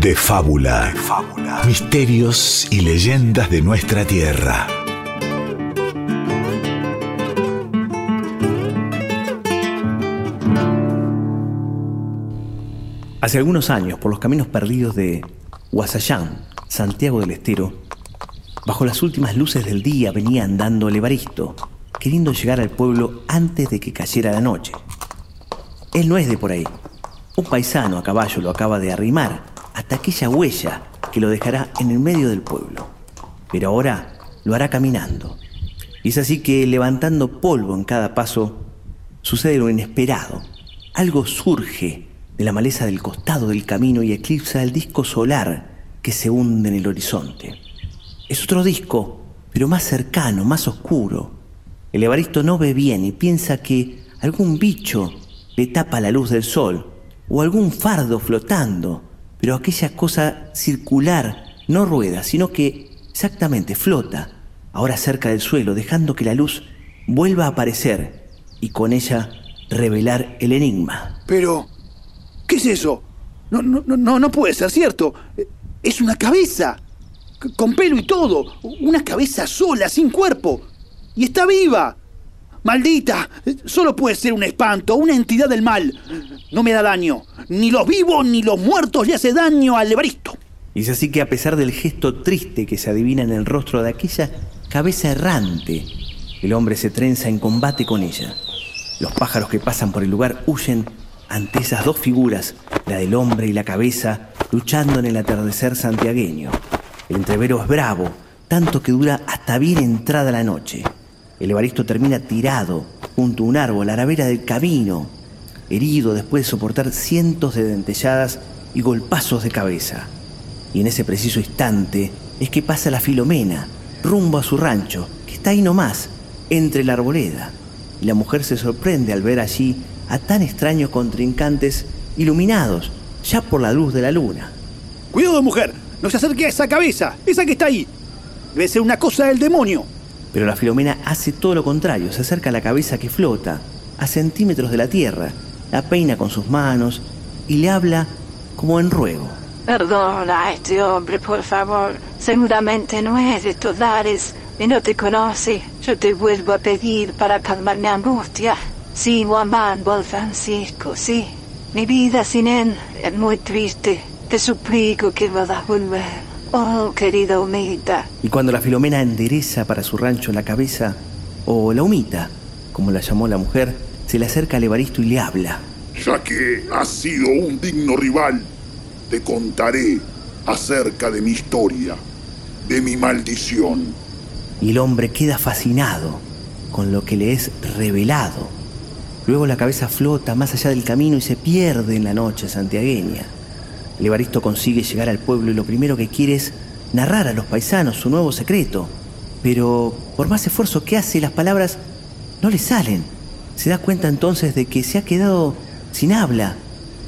de fábula. fábula. Misterios y leyendas de nuestra tierra. Hace algunos años, por los caminos perdidos de Huasayán, Santiago del Estero, bajo las últimas luces del día venía andando el Evaristo, queriendo llegar al pueblo antes de que cayera la noche. Él no es de por ahí. Un paisano a caballo lo acaba de arrimar hasta aquella huella que lo dejará en el medio del pueblo. Pero ahora lo hará caminando. Y es así que levantando polvo en cada paso, sucede lo inesperado. Algo surge de la maleza del costado del camino y eclipsa el disco solar que se hunde en el horizonte. Es otro disco, pero más cercano, más oscuro. El Evaristo no ve bien y piensa que algún bicho le tapa la luz del sol o algún fardo flotando, pero aquella cosa circular no rueda, sino que exactamente flota, ahora cerca del suelo, dejando que la luz vuelva a aparecer y con ella revelar el enigma. Pero, ¿Qué es eso? No, no, no, no puede ser cierto. Es una cabeza. Con pelo y todo. Una cabeza sola, sin cuerpo. Y está viva. Maldita. Solo puede ser un espanto, una entidad del mal. No me da daño. Ni los vivos ni los muertos le hace daño al Evaristo. Y es así que a pesar del gesto triste que se adivina en el rostro de aquella cabeza errante, el hombre se trenza en combate con ella. Los pájaros que pasan por el lugar huyen ante esas dos figuras, la del hombre y la cabeza, luchando en el atardecer santiagueño. El entrevero es bravo, tanto que dura hasta bien entrada la noche. El Evaristo termina tirado junto a un árbol a la vera del camino, herido después de soportar cientos de dentelladas y golpazos de cabeza. Y en ese preciso instante es que pasa la Filomena, rumbo a su rancho, que está ahí nomás, entre la arboleda. Y la mujer se sorprende al ver allí a tan extraños contrincantes iluminados ya por la luz de la luna. Cuidado, mujer, no se acerque a esa cabeza, esa que está ahí. Debe ser una cosa del demonio. Pero la Filomena hace todo lo contrario, se acerca a la cabeza que flota, a centímetros de la tierra, la peina con sus manos y le habla como en ruego. Perdona a este hombre, por favor. Seguramente no es de Todares y no te conoce. Yo te vuelvo a pedir para calmar mi angustia. Sí, Juan Manuel Francisco, sí. Mi vida sin él es muy triste. Te suplico que a volver. Oh, querida humita. Y cuando la Filomena endereza para su rancho la cabeza, o la humita, como la llamó la mujer, se le acerca al Evaristo y le habla. Ya que has sido un digno rival, te contaré acerca de mi historia, de mi maldición. Y el hombre queda fascinado con lo que le es revelado Luego la cabeza flota más allá del camino y se pierde en la noche santiagueña. El Evaristo consigue llegar al pueblo y lo primero que quiere es narrar a los paisanos su nuevo secreto. Pero por más esfuerzo que hace, las palabras no le salen. Se da cuenta entonces de que se ha quedado sin habla,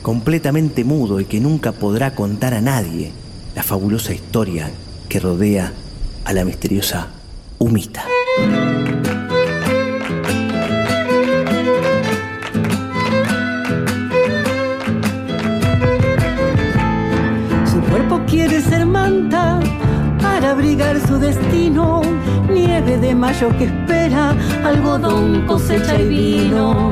completamente mudo y que nunca podrá contar a nadie la fabulosa historia que rodea a la misteriosa Humita. Para abrigar su destino. Nieve de mayo que espera, algodón, cosecha y vino.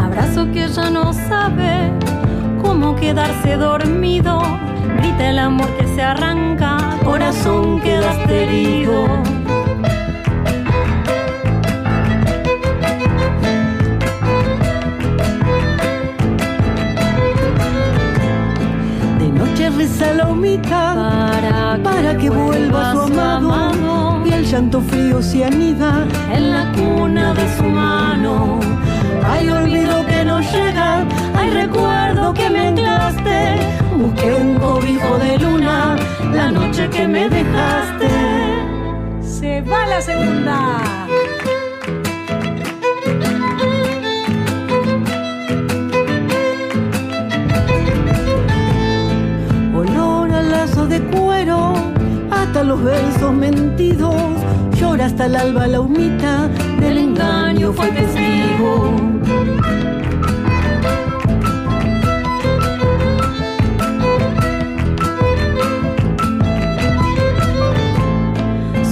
Abrazo que ya no sabe cómo quedarse dormido. Grita el amor que se arranca, corazón quedaste herido. Para, para que vuelva su amado, y el llanto frío se anida en la cuna de su mano. Hay olvido que no llega, hay recuerdo que me anclaste, busqué un cobijo de luna la noche que me dejaste. Se va la segunda. Los versos mentidos. Llora hasta el alba la humita, del engaño fue testigo.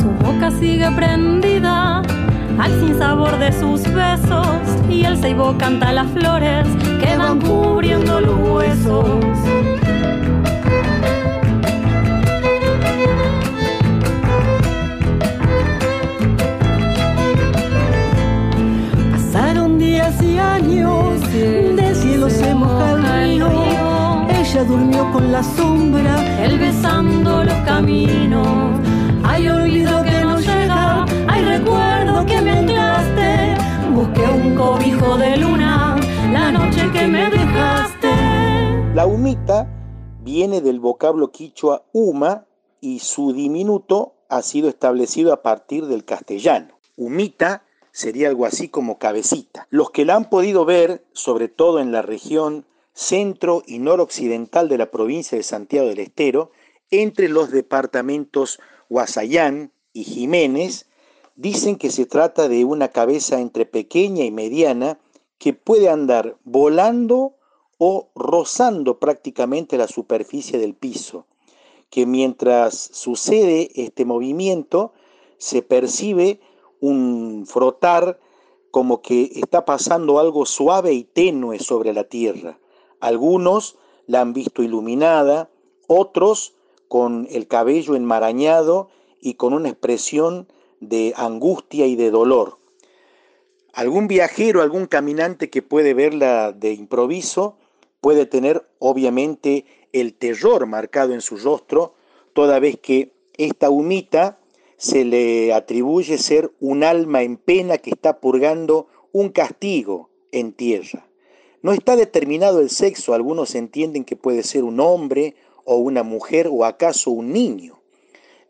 Su boca sigue prendida al sinsabor de sus besos y el ceibo canta las flores que van cubriendo los huesos. Cielo se moja el río. Ella durmió con la sombra, él besando los caminos. Hay olvido que no llega, hay recuerdo que me anclaste. Busqué un cobijo de luna, la noche que me dejaste. La humita viene del vocablo quichua huma y su diminuto ha sido establecido a partir del castellano. Humita sería algo así como cabecita. Los que la han podido ver, sobre todo en la región centro y noroccidental de la provincia de Santiago del Estero, entre los departamentos Guasayán y Jiménez, dicen que se trata de una cabeza entre pequeña y mediana que puede andar volando o rozando prácticamente la superficie del piso, que mientras sucede este movimiento se percibe un frotar como que está pasando algo suave y tenue sobre la tierra. Algunos la han visto iluminada, otros con el cabello enmarañado y con una expresión de angustia y de dolor. Algún viajero, algún caminante que puede verla de improviso, puede tener obviamente el terror marcado en su rostro, toda vez que esta humita se le atribuye ser un alma en pena que está purgando un castigo en tierra. No está determinado el sexo, algunos entienden que puede ser un hombre o una mujer o acaso un niño.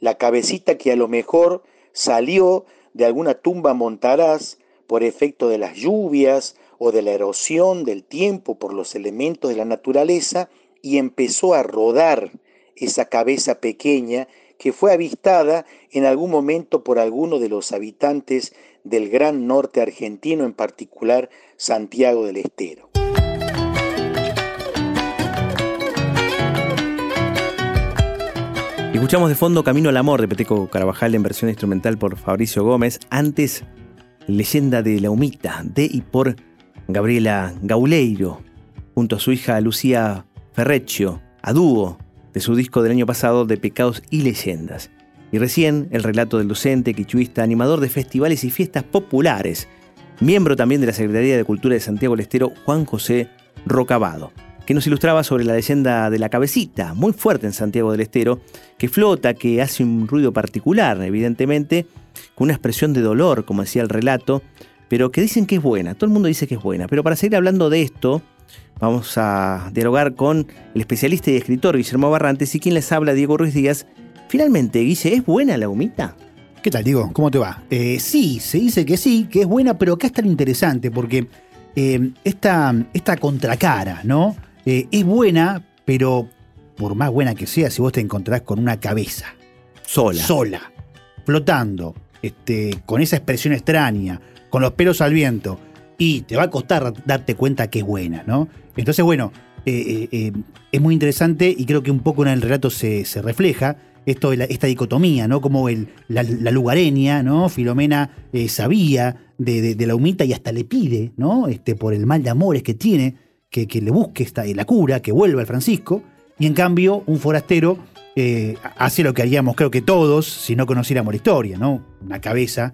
La cabecita que a lo mejor salió de alguna tumba montaraz por efecto de las lluvias o de la erosión del tiempo por los elementos de la naturaleza y empezó a rodar esa cabeza pequeña que fue avistada en algún momento por alguno de los habitantes del gran norte argentino, en particular Santiago del Estero. Escuchamos de fondo Camino al Amor de Peteco Carabajal en versión instrumental por Fabricio Gómez. Antes, Leyenda de la Humita de y por Gabriela Gauleiro, junto a su hija Lucía Ferreccio, a dúo de su disco del año pasado de Pecados y Leyendas. Y recién el relato del docente, quichuista, animador de festivales y fiestas populares, miembro también de la Secretaría de Cultura de Santiago del Estero, Juan José Rocabado que nos ilustraba sobre la leyenda de la cabecita, muy fuerte en Santiago del Estero, que flota, que hace un ruido particular, evidentemente, con una expresión de dolor, como decía el relato, pero que dicen que es buena, todo el mundo dice que es buena. Pero para seguir hablando de esto, vamos a dialogar con el especialista y escritor Guillermo Barrantes y quien les habla, Diego Ruiz Díaz. Finalmente, Guille, ¿es buena la humita? ¿Qué tal, Diego? ¿Cómo te va? Eh, sí, se dice que sí, que es buena, pero acá está lo interesante, porque eh, esta, esta contracara, ¿no? Eh, es buena, pero por más buena que sea, si vos te encontrás con una cabeza Sola. sola, flotando, este, con esa expresión extraña, con los pelos al viento, y te va a costar darte cuenta que es buena, ¿no? Entonces, bueno, eh, eh, eh, es muy interesante y creo que un poco en el relato se, refleja esto esta dicotomía, ¿no? Como el, la, la lugareña, ¿no? Filomena sabía de, la humita y hasta le pide, ¿no? Este, por el mal de amores que tiene, que, que le busque esta, la cura, que vuelva al Francisco. Y en cambio, un forastero hace lo que haríamos, creo que todos, si no conociéramos la historia, ¿no? Una cabeza,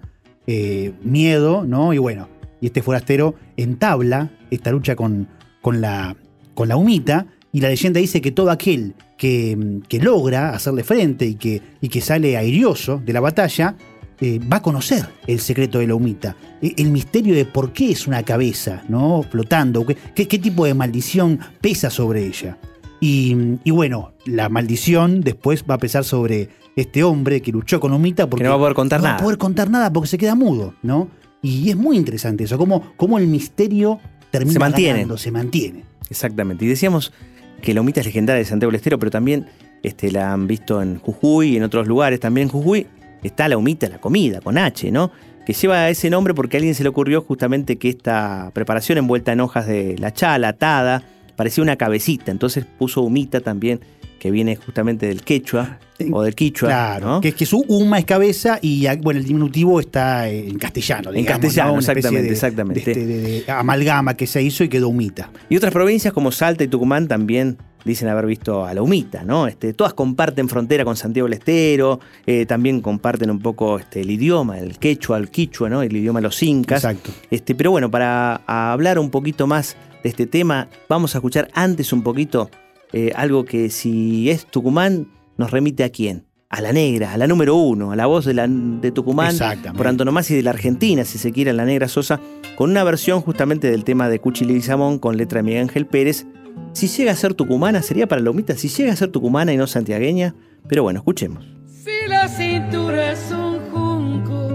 miedo, ¿no? Y bueno, y este forastero entabla esta lucha con, con, la, con la humita, y la leyenda dice que todo aquel que, que logra hacerle frente y que, y que sale airioso de la batalla, eh, va a conocer el secreto de la humita, e- el misterio de por qué es una cabeza, ¿no? Flotando, qué, qué- qué tipo de maldición pesa sobre ella. Y, y bueno, la maldición después va a pesar sobre este hombre que luchó con Humita porque no va a poder contar no va nada. a poder contar nada porque se queda mudo, ¿no? Y es muy interesante eso, cómo, cómo el misterio termina Se mantiene. ganando, se mantiene. Exactamente. Y decíamos que la humita es legendaria de Santiago del Estero, pero también este, la han visto en Jujuy y en otros lugares también en Jujuy, está la humita, la comida, con H, ¿no? Que lleva ese nombre porque a alguien se le ocurrió justamente que esta preparación envuelta en hojas de la chala, atada, parecía una cabecita, entonces puso humita también, que viene justamente del quechua o del quichua. Claro, que es que su uma es cabeza y bueno, el diminutivo está en castellano. en castellano, exactamente, exactamente. Este, de, amalgama que se hizo y quedó humita. Y otras provincias como Salta y Tucumán también dicen haber visto a la humita, ¿no? Este, todas comparten frontera con Santiago del Estero, eh, también comparten un poco este, el idioma, el quechua, el quichua, ¿no? El idioma de los incas. Exacto. Este, pero bueno, para hablar un poquito más de este tema, vamos a escuchar antes un poquito eh, algo que si es Tucumán, nos remite a quién? A la negra, a la número uno, a la voz de, la, de Tucumán, por antonomasia de la Argentina, si se quiere, la negra Sosa, con una versión justamente del tema de Cuchi Leguizamón con letra de Miguel Ángel Pérez. Si llega a ser tucumana, sería para Lomita, si llega a ser tucumana y no santiagueña, pero bueno, escuchemos. Si la cintura es un junco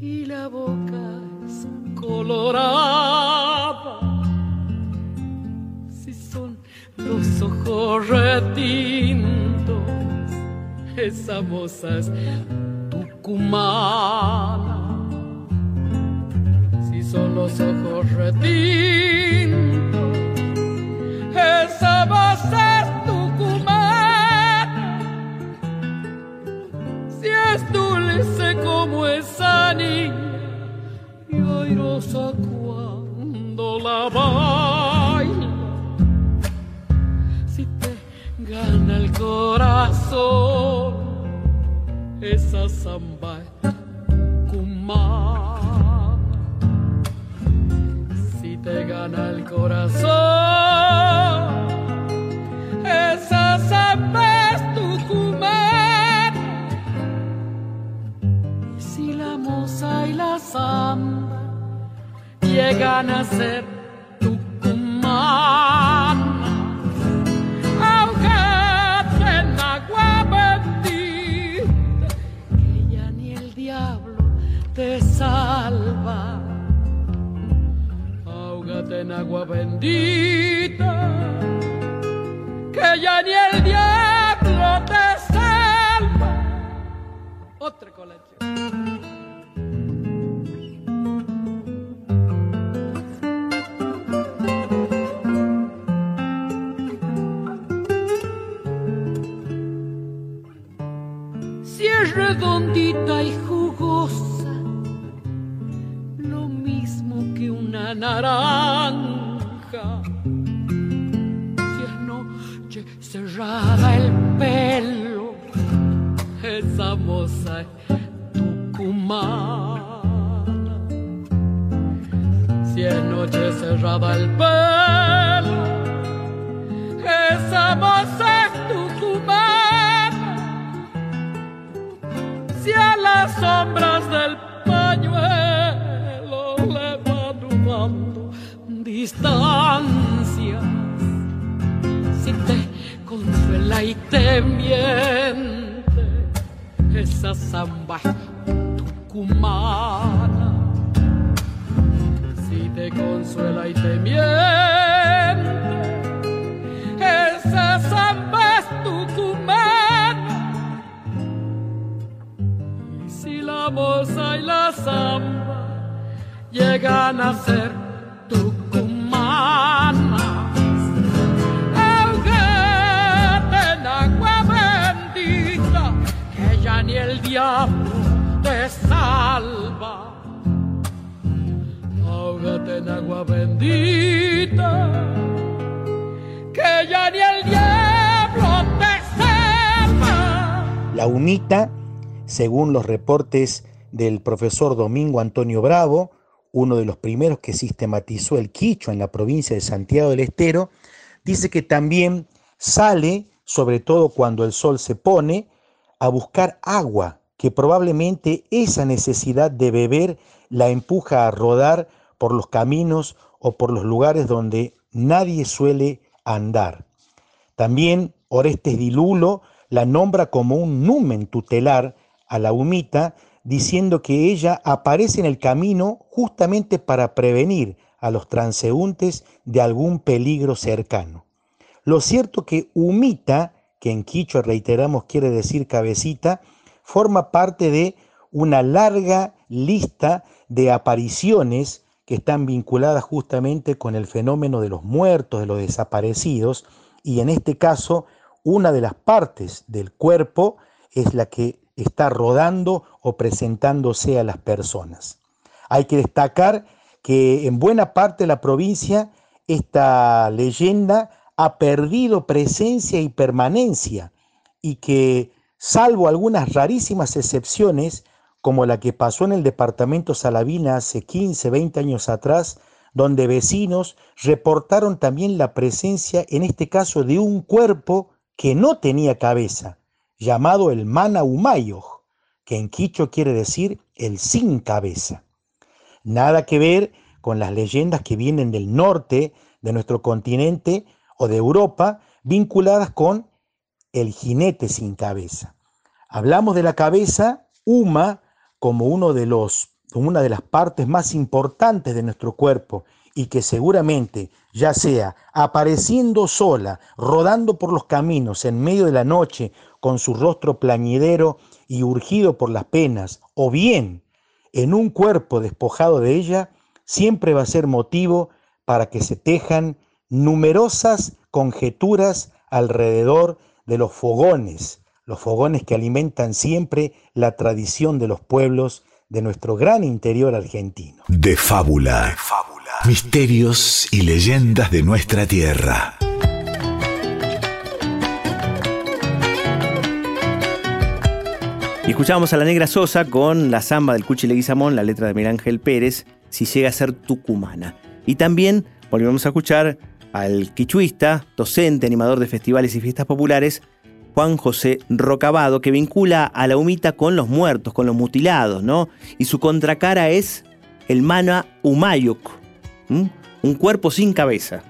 y la boca es colorada, retintos, esa moza es tucumana. Si son los ojos retintos, esa voz es tucumana. Si es dulce como esa niña y airosa cuando la baila. Corazón, esa samba tucumana. Si te gana el corazón, esa samba es tucumana. Y si la moza y la samba llegan a ser bendita, que ya ni el diablo te salva. Otra colección. Distancias, si te consuela y te miente, esa samba tucumana, si te consuela y te miente, esa samba es tucumana. Y si la moza y la samba llegan a ser Agua bendita, que ya ni el diablo. La humita, según los reportes del profesor Domingo Antonio Bravo, uno de los primeros que sistematizó el quichua en la provincia de Santiago del Estero, dice que también sale, sobre todo cuando el sol se pone, a buscar agua, que probablemente esa necesidad de beber la empuja a rodar por los caminos o por los lugares donde nadie suele andar. También Orestes Dilulo la nombra como un numen tutelar a la humita, diciendo que ella aparece en el camino justamente para prevenir a los transeúntes de algún peligro cercano. Lo cierto que humita que en quicho reiteramos quiere decir cabecita, forma parte de una larga lista de apariciones que están vinculadas justamente con el fenómeno de los muertos, de los desaparecidos, y en este caso una de las partes del cuerpo es la que está rodando o presentándose a las personas. Hay que destacar que en buena parte de la provincia esta leyenda ha perdido presencia y permanencia y que, salvo algunas rarísimas excepciones, como la que pasó en el departamento Salavina hace 15, 20 años atrás, donde vecinos reportaron también la presencia, en este caso, de un cuerpo que no tenía cabeza, llamado el Mana Humayo, que en quicho quiere decir el sin cabeza. Nada que ver con las leyendas que vienen del norte de nuestro continente o de Europa, vinculadas con el jinete sin cabeza. Hablamos de la cabeza, Uma, como, uno de los, una de las partes más importantes de nuestro cuerpo y que seguramente, ya sea apareciendo sola, rodando por los caminos en medio de la noche, con su rostro plañidero y urgido por las penas, o bien en un cuerpo despojado de ella, siempre va a ser motivo para que se tejan numerosas conjeturas alrededor de los fogones, los fogones que alimentan siempre la tradición de los pueblos de nuestro gran interior argentino. De fábula. fábula. Misterios y leyendas de nuestra tierra. Y escuchábamos a la Negra Sosa con la samba del Cuchi Leguizamón, la letra de Miguel Ángel Pérez, si llega a ser tucumana. Y también volvemos a escuchar al quichuista, docente, animador de festivales y fiestas populares, Juan José Rocabado, que vincula a la humita con los muertos, con los mutilados, ¿no? Y su contracara es el Mana Humayuk, un cuerpo sin cabeza,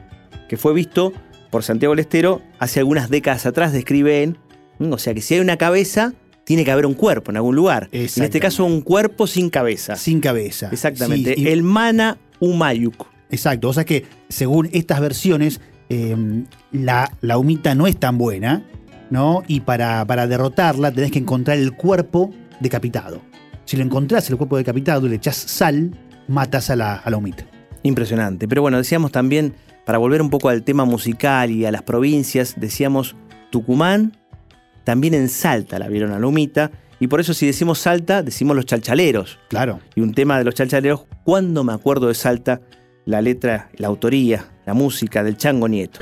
que fue visto por Santiago Lestero hace algunas décadas atrás, describe él. O sea que si hay una cabeza, tiene que haber un cuerpo en algún lugar. En este caso, un cuerpo sin cabeza. Sin cabeza. Exactamente. El Mana Umayuk. Exacto. O sea que, según estas versiones, em, la, la, humita no es tan buena, ¿no? Y para, para derrotarla tenés que encontrar el cuerpo decapitado. Si lo encontrás el cuerpo decapitado y le echás sal, matas a la, a la humita. Impresionante. Pero bueno, decíamos también, para volver un poco al tema musical y a las provincias, decíamos Tucumán, también en Salta la vieron a Lumita. Y por eso si decimos Salta, decimos los chalchaleros. Claro. Y un tema de los chalchaleros, cuando me acuerdo de Salta, la letra, la autoría, la música del Chango Nieto.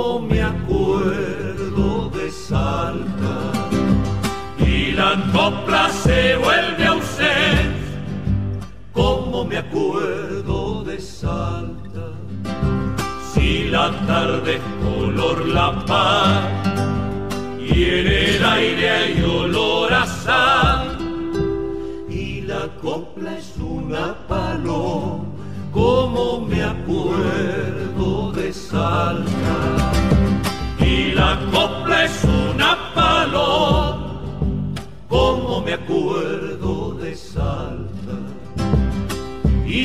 Como me acuerdo de Salta. Y la copla se vuelve ausencia, como me acuerdo de Salta. Si la tarde es color la paz y en el aire hay olor a sal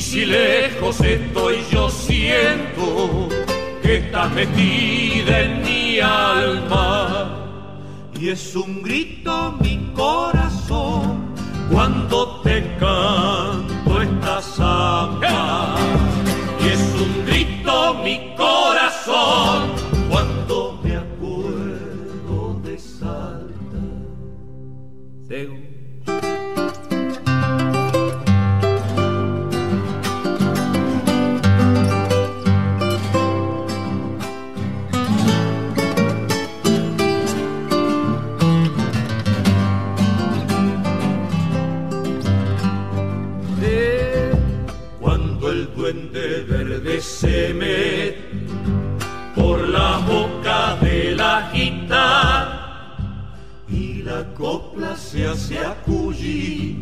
si lejos estoy yo siento que estás metida en mi alma. Y es un grito mi corazón cuando te canto esta samba. Y es un grito mi corazón se hacia Cuyí,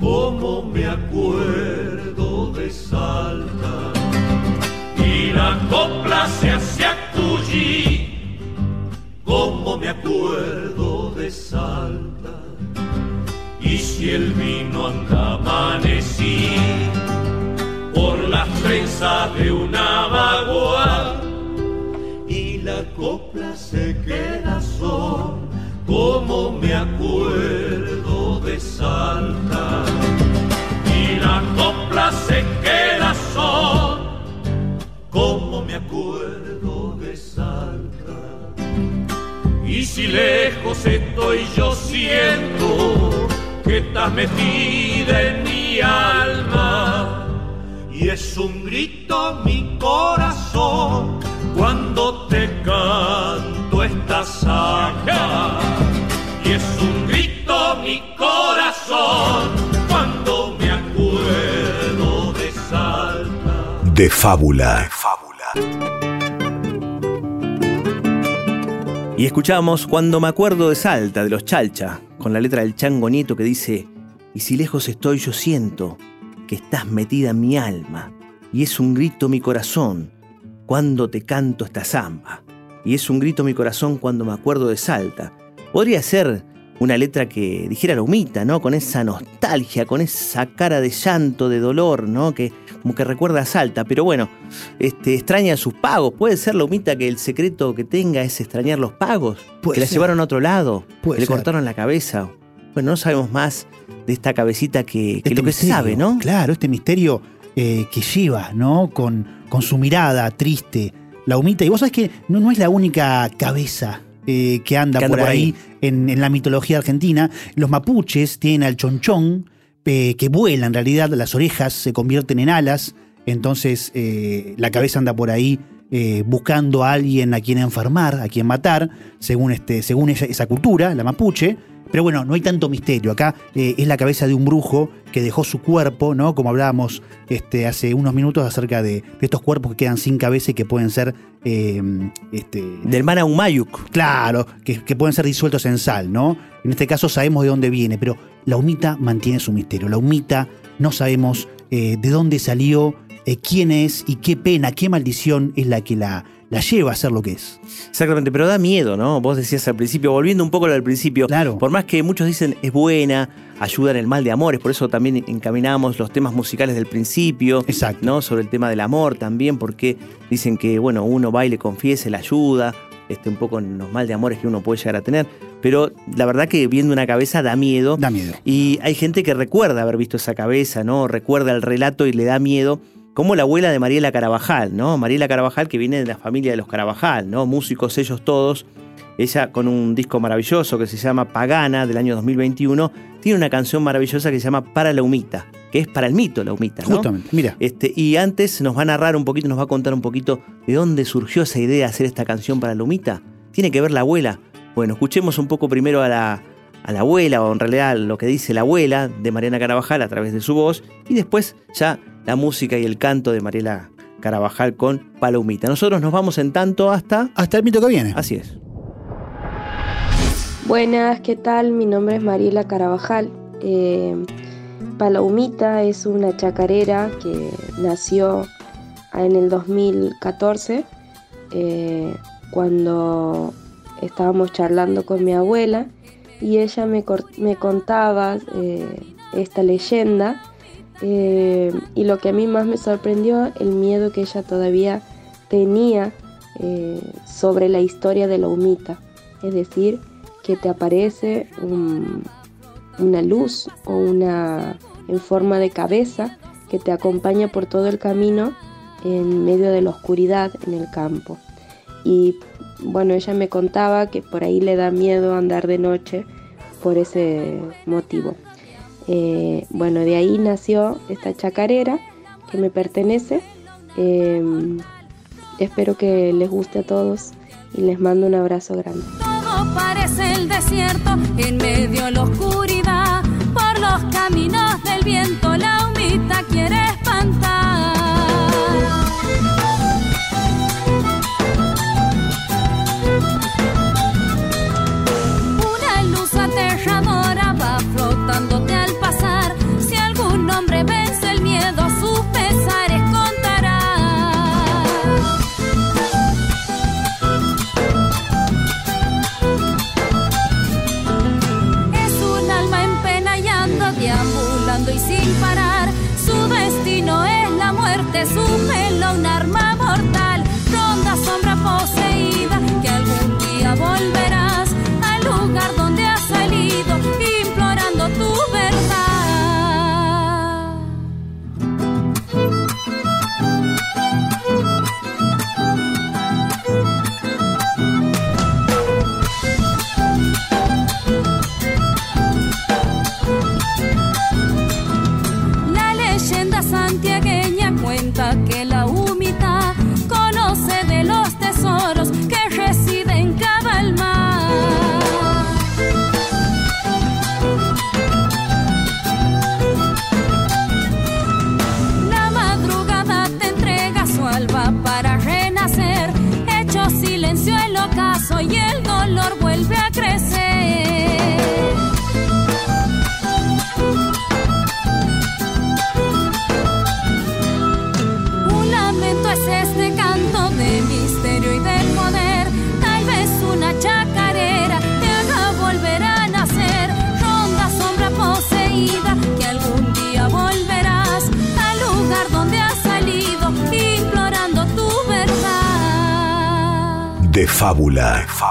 como me acuerdo de Salta. Y la copla se hacia Cuyí, como me acuerdo de Salta. Y si el vino anda amanecí por las trenzas de una vaguada y la copla se queda son como me acuerdo de Salta y la copla se queda son como me acuerdo de Salta y si lejos estoy yo siento que estás metida en mi alma. Y es un grito mi corazón cuando te De fábula. Y escuchamos Cuando me acuerdo de Salta, de los Chalcha, con la letra del Chango Nieto que dice, y si lejos estoy yo siento que estás metida en mi alma, y es un grito mi corazón cuando te canto esta samba, y es un grito mi corazón cuando me acuerdo de Salta. Podría ser una letra que dijera la humita, ¿no? Con esa nostalgia, con esa cara de llanto, de dolor, ¿no? Que como que recuerda a Salta, pero bueno, este, extraña sus pagos. Puede ser la humita que el secreto que tenga es extrañar los pagos, Puede que la llevaron a otro lado, Puede que le ser. cortaron la cabeza. Bueno, no sabemos más de esta cabecita que, que Este lo que se sabe, ¿no? Claro, este misterio eh, que lleva, ¿no? Con, con su mirada triste, la humita. Y vos sabés que no, no es la única cabeza eh, que anda, Que anda por, por ahí, En, en la mitología argentina. Los mapuches tienen al chonchón, eh, que vuela en realidad, las orejas se convierten en alas. Entonces eh, la cabeza anda por ahí eh, buscando a alguien a quien enfermar, a quien matar, según, este, según esa, esa cultura, la mapuche. Pero bueno, no hay tanto misterio. Acá eh, es la cabeza de un brujo que dejó su cuerpo, ¿no? Como hablábamos este, hace unos minutos acerca de, de estos cuerpos que quedan sin cabeza y que pueden ser. eh, este, Del Mana Humayuk. Claro, que, que pueden ser disueltos en sal, ¿no? En este caso sabemos de dónde viene, pero la humita mantiene su misterio. La humita no sabemos eh, de dónde salió, eh, quién es y qué pena, qué maldición es la que la, la lleva a ser lo que es. Exactamente, pero da miedo, ¿no? Vos decías al principio, volviendo un poco a lo del principio, Claro. por más que muchos dicen es buena, ayuda en el mal de amores, por eso también encaminamos los temas musicales del principio, Exacto. ¿no? Sobre el tema del amor también, porque dicen que, bueno, uno va y le confiese, la ayuda, este, un poco en los mal de amores que uno puede llegar a tener, pero la verdad que viendo una cabeza da miedo. Da miedo. Y hay gente que recuerda haber visto esa cabeza, ¿no? Recuerda el relato y le da miedo. Como la abuela de Mariela Carabajal, ¿no? Mariela Carabajal, que viene de la familia de los Carabajal, ¿no? Músicos ellos todos. Ella con un disco maravilloso que se llama Pagana del año 2021, tiene una canción maravillosa que se llama Para la Humita, que es para el mito la Humita, ¿no? Justamente, mira. Este, y antes nos va a narrar un poquito, nos va a contar un poquito de dónde surgió esa idea de hacer esta canción para la humita. ¿Tiene que ver la abuela? Bueno, escuchemos un poco primero a la, a la abuela, o en realidad lo que dice la abuela de Mariana Carabajal a través de su voz, y después ya la música y el canto de Mariela Carabajal con Palomita. Nosotros nos vamos en tanto hasta... Hasta el mito que viene. Así es. Buenas, ¿qué tal? Mi nombre es Mariela Carabajal. Eh, Palomita es una chacarera que nació en el 2014 eh, cuando estábamos charlando con mi abuela y ella me, me contaba eh, esta leyenda eh, y lo que a mí más me sorprendió, el miedo que ella todavía tenía eh, sobre la historia de la humita. Es decir, que te aparece un- una luz o una en forma de cabeza que te acompaña por todo el camino en medio de la oscuridad en el campo. Y bueno, ella me contaba que por ahí le da miedo andar de noche por ese motivo. Eh, bueno, de ahí nació esta chacarera que me pertenece. Eh, espero que les guste a todos y les mando un abrazo grande. Todo parece el desierto, en medio de la oscuridad. Por los caminos del viento, fábula.